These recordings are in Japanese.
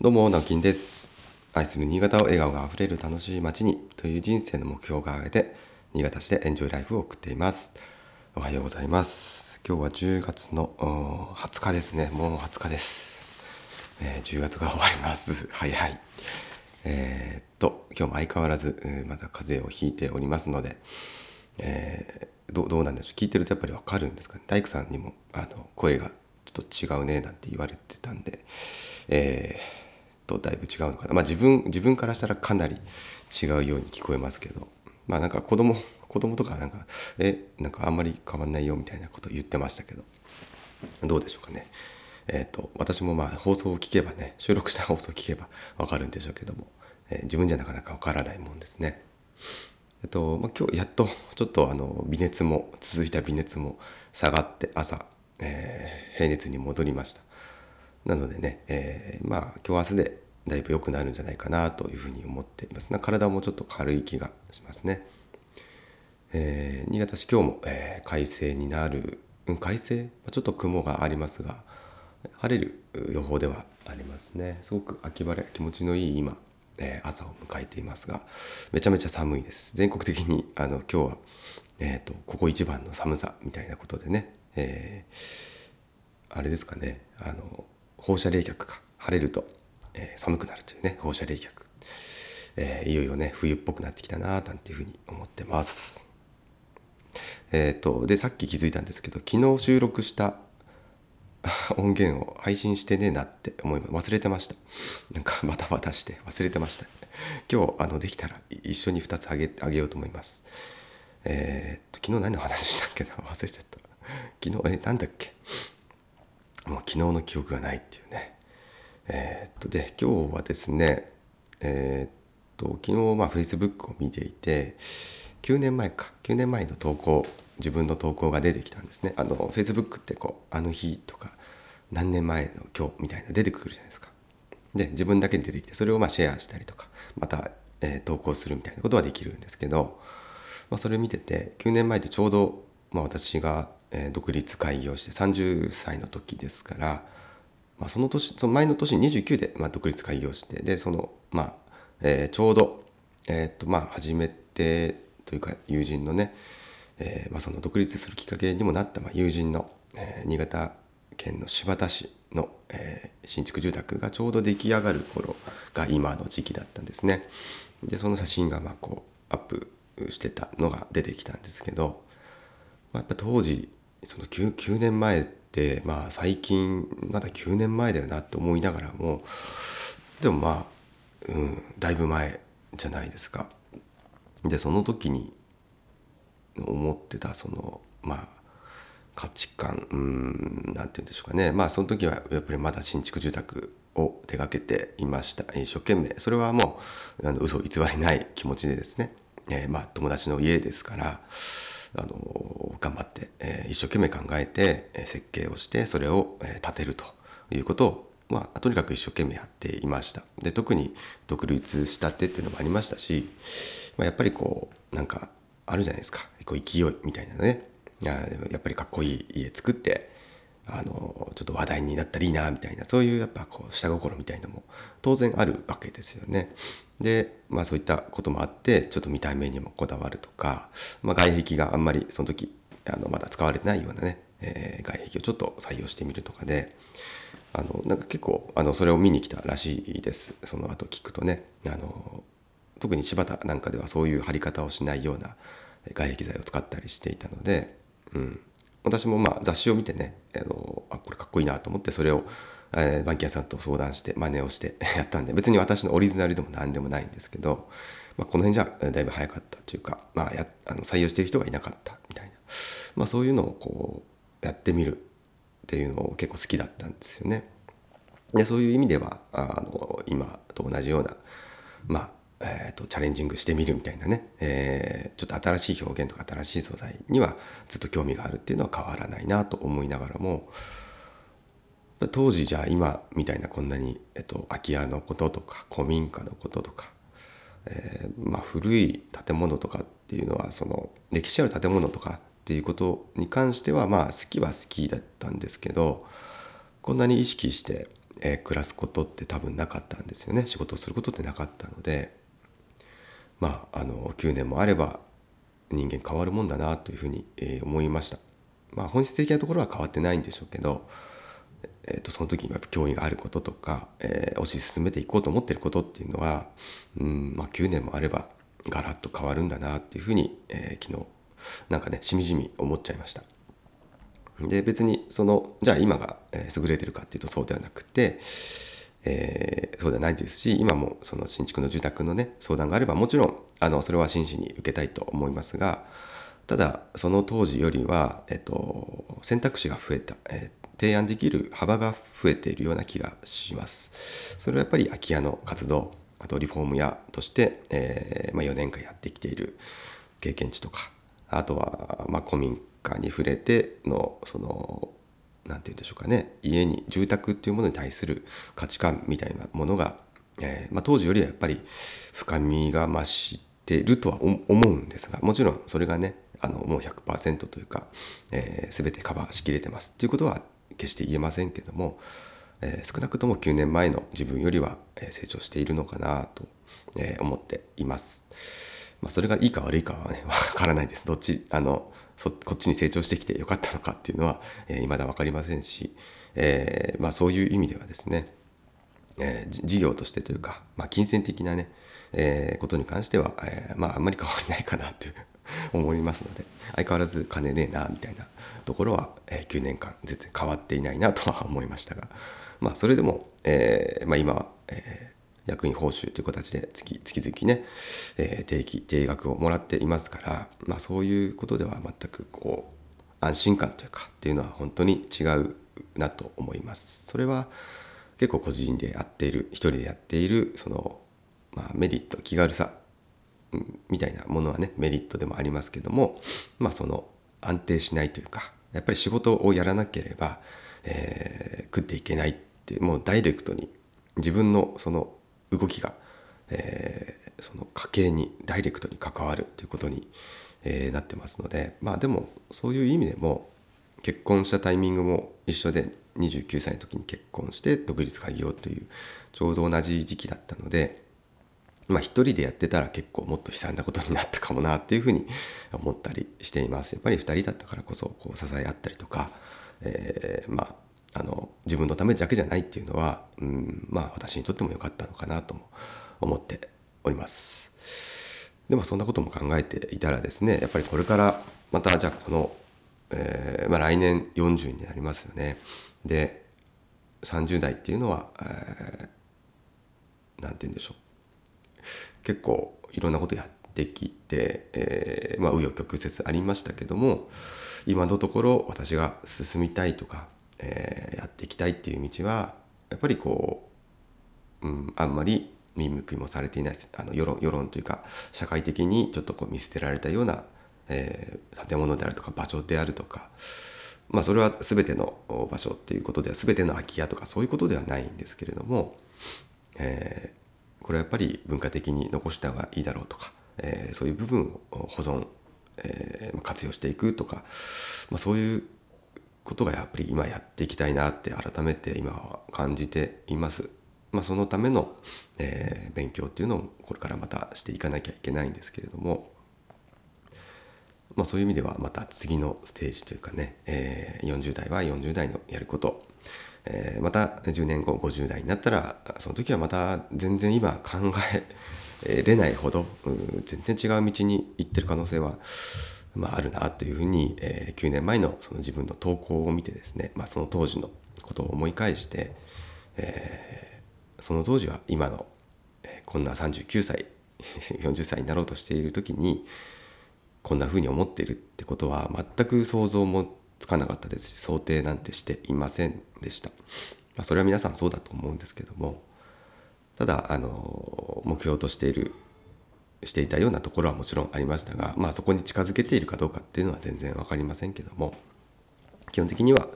どうも、直金です。愛する新潟を笑顔があふれる楽しい街にという人生の目標を掲げて、新潟市でエンジョイライフを送っています。おはようございます。今日は10月の20日ですね。もう20日です。えー10月が終わります。はいはい。えーっと、今日も相変わらず、まだ風邪をひいておりますので、えーどうどうなんでしょう聞いてるとやっぱりわかるんですかね大工さんにもあの声がちょっと違うねなんて言われてたんでえー、とだいぶ違うのかな。まあ自分自分からしたらかなり違うように聞こえますけど。まあなんか子供子供とかなんかえなんかあんまり変わんないよみたいなこと言ってましたけど。どうでしょうかね。えっ、と私もまあ放送を聞けばね収録した放送を聞けばわかるんでしょうけども、えー自分じゃなかなかわからないもんですね。えっと、まあ、今日やっとちょっとあの微熱も続いた微熱も下がって朝、えー平熱に戻りました。なのでね、えーまあ今日明日でだいぶ良くなるんじゃないかなというふうに思っています。な体もちょっと軽い気がしますね。えー新潟市今日も、えー快晴になる、うん、快晴？まちょっと雲がありますが晴れる予報ではありますね。すごく秋晴れ気持ちのいい今、えー朝を迎えていますがめちゃめちゃ寒いです。全国的にあの今日は、えー、とここ一番の寒さみたいなことでね、えーあれですかねあの放射冷却が晴れると、えー寒くなるというね放射冷却、えーいよいよね冬っぽくなってきたななんていうふうに思ってます。えっ、とでさっき気づいたんですけど昨日収録した 音源を配信してねえなって思い忘れてました。なんかバタバタして忘れてました。今日あのできたら一緒に2つあげあげようと思います。えっ、と昨日何の話したっけな？忘れちゃった。昨日えなんだっけ？もう昨日の記憶がないっていうね。えーっとで今日はですねえーっと昨日まあ Facebook を見ていて9年前か9年前の投稿自分の投稿が出てきたんですね。あの Facebook ってこうあの日とか何年前の今日みたいな出てくるじゃないですか。で自分だけに出てきてそれをまあシェアしたりとかまた、えー投稿するみたいなことはできるんですけど、まあ、それを見てて9年前ってちょうど、まあ、私が、えー独立開業して30歳の時ですから、まあ、その年その前の年29で、まあ、独立開業してでそのまあ、えーちょうどえーっとまあ初めてというか友人のね、えーまあ、その独立するきっかけにもなった、まあ、友人の、えー新潟県の新発田市の、えー新築住宅がちょうど出来上がる頃が今の時期だったんですね。でその写真がまあこうアップしてたのが出てきたんですけど、まあ、やっぱ当時その 9, 9年前ってまあ最近まだ9年前だよなって思いながらもでもまあ、うん、だいぶ前じゃないですか。でその時に思ってたそのまあ価値観うんなんて言うんでしょうかね。まあその時はやっぱりまだ新築住宅を手がけていました。一生懸命。それはもうあの嘘偽りない気持ちでですね、えーまあ友達の家ですから。あの頑張って、え一生懸命考えて、え設計をしてそれを、えー建てるということをまあ、とにかく一生懸命やっていました。で特に独立したてっていうのもありましたし、まあ、やっぱりこうなんかあるじゃないですか。こう勢いみたいなね。ややっぱりかっこいい家作ってあのちょっと話題になったらいいなみたいなそういうやっぱこう下心みたいのも当然あるわけですよね。でまあそういったこともあってちょっと見た目にもこだわるとか、まあ、外壁があんまりその時あのまだ使われてないようなね、えー外壁をちょっと採用してみるとかであのなんか結構あのそれを見に来たらしいですその後聞くとねあの特に柴田なんかではそういう貼り方をしないような外壁材を使ったりしていたので、うん、私もまあ雑誌を見てねあのあこれかっこいいなと思ってそれを、えー、バンキ屋さんと相談して真似をして やったんで別に私のオリジナルでも何でもないんですけど、まあ、この辺じゃだいぶ早かったというか、まあ、やあの採用してる人がいなかったみたいな、まあ、そういうのをこうやってみるっていうのを結構好きだったんですよね。でそういう意味ではあの今と同じような、まえー、とチャレンジングしてみるみたいなね、えーちょっと新しい表現とか新しい素材にはずっと興味があるっていうのは変わらないなと思いながらも。当時じゃあ今みたいなこんなに、えっと、空き家のこととか古民家のこととか、えーまあ、古い建物とかっていうのはその歴史ある建物とかっていうことに関してはまあ好きは好きだったんですけどこんなに意識して、えー暮らすことって多分なかったんですよね。仕事をすることってなかったので。まああの9年もあれば人間変わるもんだなというふうに、えー思いました。まあ本質的なところは変わってないんでしょうけど、えー、とその時にやっぱ興味があることとか、えー推し進めていこうと思ってることっていうのは、うんまあ、9年もあればガラッと変わるんだなっていうふうに、えー昨日なんかねしみじみ思っちゃいました。で別にそのじゃあ今が優れてるかっていうとそうではなくて、えーそうではないですし今もその新築の住宅のね相談があればもちろんあのそれは真摯に受けたいと思いますがただその当時よりは、えっと、選択肢が増えた、えー提案できる幅が増えているような気がします。それはやっぱり空き家の活動あとリフォーム屋として、えーまあ、4年間やってきている経験値とかあとは、まあ、古民家に触れてのそのなんて言うんでしょうかね家に住宅っていうものに対する価値観みたいなものが、えーまあ、当時よりはやっぱり深みが増してるとは思うんですがもちろんそれがねあのもう100%というか、えー全てカバーしきれてますっていうことは決して言えませんけども、えー少なくとも9年前の自分よりは成長しているのかなと、え思っています。まあ、それがいいか悪いかはね、わからないです。どっち、あの、そこっちに成長してきてよかったのかっていうのは、えー未だ分かりませんし、えーまあそういう意味ではですね、えー事業としてというか、まあ、金銭的なね、えーことに関しては、えーまああんまり変わりないかなという 思いますので相変わらず金ねえなみたいなところは、え9年間全然変わっていないなとは思いましたがまあそれでも、えま、今は、え役員報酬という形で月月々ね、えー定期定額をもらっていますから、まあ、そういうことでは全くこう安心感というかっていうのは本当に違うなと思います。それは結構個人でやっている一人でやっているその、まあ、メリット気軽さみたいなものはねメリットでもありますけどもまあその安定しないというかやっぱり仕事をやらなければ、えー食っていけないってもうダイレクトに自分のその動きが、えーその家計にダイレクトに関わるということに、えーなってますのでまあでもそういう意味でも結婚したタイミングも一緒で29歳の時に結婚して独立開業というちょうど同じ時期だったのでまあ一人でやってたら結構もっと悲惨なことになったかもなっていうふうに思ったりしています。やっぱり二人だったからこそこう支え合ったりとか、えーまあ自分のためだけじゃないっていうのは、うん、まあ私にとっても良かったのかなとも思っております。でもそんなことも考えていたらですねやっぱりこれからまたじゃあこの、えーまあ、来年40になりますよね。で30代っていうのは、えーなんて言うんでしょう結構いろんなことやってきて、えーまあ紆余曲折ありましたけども今のところ私が進みたいとか、えーやっていきたいっていう道はやっぱりこう、うん、あんまり見向きもされていないあの世論世論というか社会的にちょっとこう見捨てられたような、えー建物であるとか場所であるとかまあそれは全ての場所っていうことでは全ての空き家とかそういうことではないんですけれども、えーこれはやっぱり文化的に残した方がいいだろうとか、えーそういう部分を保存、えー活用していくとか、まあ、そういうことがやっぱり今やっていきたいなって改めて今は感じています。まあ、そのための、えー勉強っていうのをこれからまたしていかなきゃいけないんですけれども、まあ、そういう意味ではまた次のステージというかね、えー40代は40代のやること、えーまた10年後50代になったらその時はまた全然今考えれないほど全然違う道に行ってる可能性は、まあ、あるなというふうに、えー9年前のその自分の投稿を見てですね、まあ、その当時のことを思い返して、えーその当時は今の、えーこんな39歳 40歳になろうとしている時にこんな風に思っているってことは全く想像もつかなかったですし想定なんてしていませんでした、まあ、それは皆さんそうだと思うんですけどもただあの目標としているしていたようなところはもちろんありましたが、まあ、そこに近づけているかどうかっていうのは全然分かりませんけども基本的には、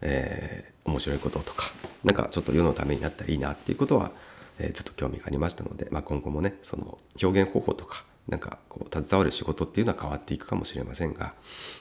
えー面白いこととかなんかちょっと世のためになったらいいなっていうことは、えーずっと興味がありましたので、まあ、今後もねその表現方法とかなんかこう携わる仕事っていうのは変わっていくかもしれませんが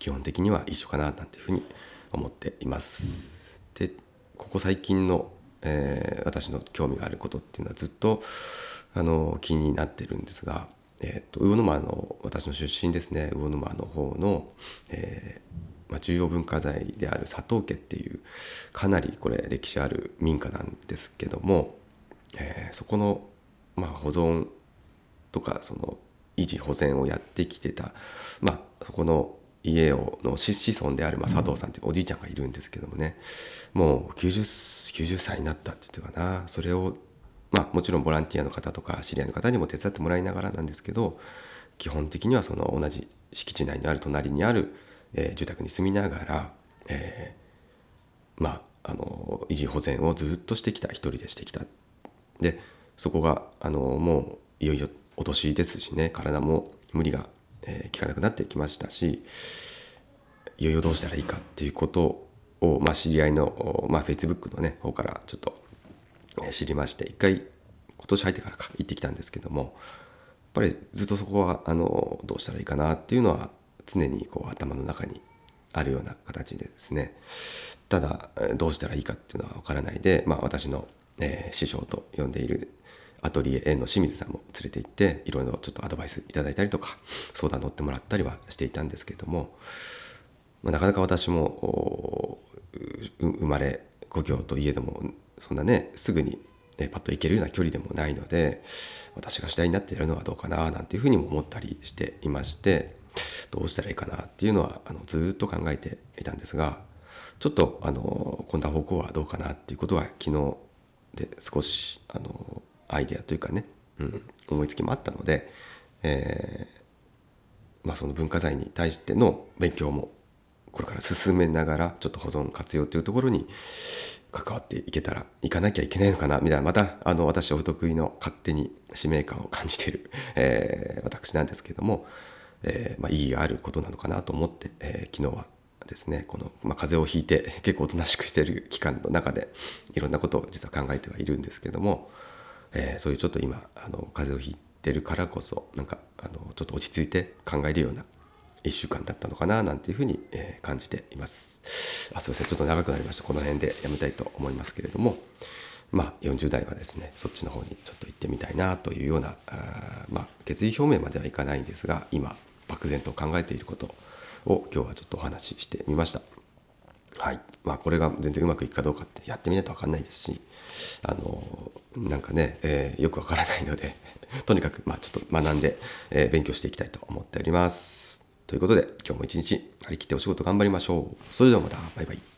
基本的には一緒かななんていうふうに思っています。でここ最近のえー、私の興味があることっていうのはずっとあの気になってるんですが、えーと、魚沼の私の出身ですね。魚沼の方の、えー、まあ、重要文化財である佐藤家っていうかなりこれ歴史ある民家なんですけども、えー、そこの、まあ、保存とかその維持保全をやってきてた、まあ、そこの家をの子孫である、まあ、佐藤さんっていうおじいちゃんがいるんですけどもね。もう 90, 90歳になったって言ってかな。それをまあもちろんボランティアの方とか知り合いの方にも手伝ってもらいながらなんですけど基本的にはその同じ敷地内にある隣にある、えー、住宅に住みながら、えー、まああの維持保全をずっとしてきた一人でしてきた。でそこがあのもういよいよお年ですしね体も無理が、えー、効かなくなってきましたしいよいよどうしたらいいかっていうことを、まあ、知り合いの、まあ、Facebook のね方からちょっと知りまして一回今年入ってからか行ってきたんですけどもやっぱりずっとそこはあのどうしたらいいかなっていうのは常にこう頭の中にあるような形でですね。ただどうしたらいいかっていうのは分からないで、まあ、私の、えー、師匠と呼んでいるアトリエの清水さんも連れて行っていろいろちょっとアドバイスいただいたりとか相談乗ってもらったりはしていたんですけども、まあ、なかなか私も生まれ故郷といえどもそんなねすぐに、ね、パッと行けるような距離でもないので私が主体になってやるのはどうかななんていうふうにも思ったりしていましてどうしたらいいかなっていうのはあのずっと考えていたんですがちょっとあのこんな方向はどうかなっていうことは昨日で少しあのアイデアというかね、うん、思いつきもあったので、えー、まあ、その文化財に対しての勉強もこれから進めながらちょっと保存活用というところに関わっていけたら行かなきゃいけないのかなみたいなまたあの私お得意の勝手に使命感を感じている、えー、私なんですけども、えー、まあ、意義があることなのかなと思って、えー、昨日はですねこの、まあ、風邪をひいて 結構おとなしくしている期間の中でいろんなことを実は考えてはいるんですけども、えそういうちょっと今あの風邪をひいてるからこそなんかあのちょっと落ち着いて考えるような1週間だったのかななんていうふうに、え感じています。あすいませんちょっと長くなりましたこの辺でやめたいと思いますけれどもまあ40代はですねそっちの方にちょっと行ってみたいなというようなあまあ決意表明まではいかないんですが今漠然と考えていることを今日はちょっとお話ししてみました。はいまあ、これが全然うまくいくかどうかってやってみないと分かんないですしあのなんかね、えー、よくわからないので とにかく、まあ、ちょっと学んで、えー、勉強していきたいと思っております。ということで今日も一日張り切ってお仕事頑張りましょう。それではまたバイバイ。